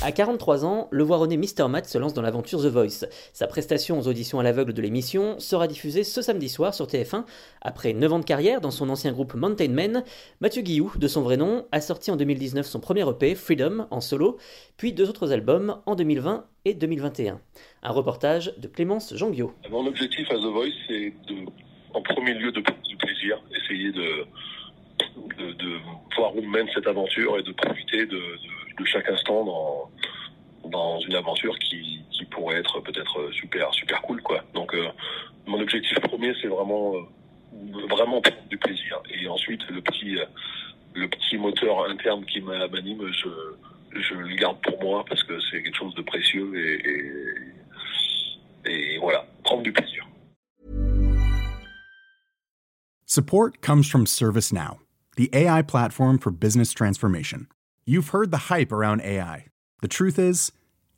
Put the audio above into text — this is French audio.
À 43 ans, le voironné Mr. Matt se lance dans l'aventure The Voice. Sa prestation aux auditions à l'aveugle de l'émission sera diffusée ce samedi soir sur TF1. Après 9 ans de carrière dans son ancien groupe Mountain Men, Mathieu Guillou, de son vrai nom, a sorti en 2019 son premier EP, Freedom, en solo, puis deux autres albums en 2020 et 2021. Un reportage de Clémence Janguio. Mon objectif à The Voice, c'est en premier lieu de plaisir, essayer de, voir où mène cette aventure et de profiter de chaque instant dans, dans une aventure qui, qui pourrait être peut-être super super cool quoi. Donc euh, mon objectif premier c'est vraiment euh, vraiment prendre du plaisir et ensuite le petit euh, le petit moteur interne qui m'a- m'anime je je le garde pour moi parce que c'est quelque chose de précieux et, et, et voilà prendre du plaisir. Support comes from ServiceNow, the AI platform for business transformation. You've heard the hype around AI. The truth is,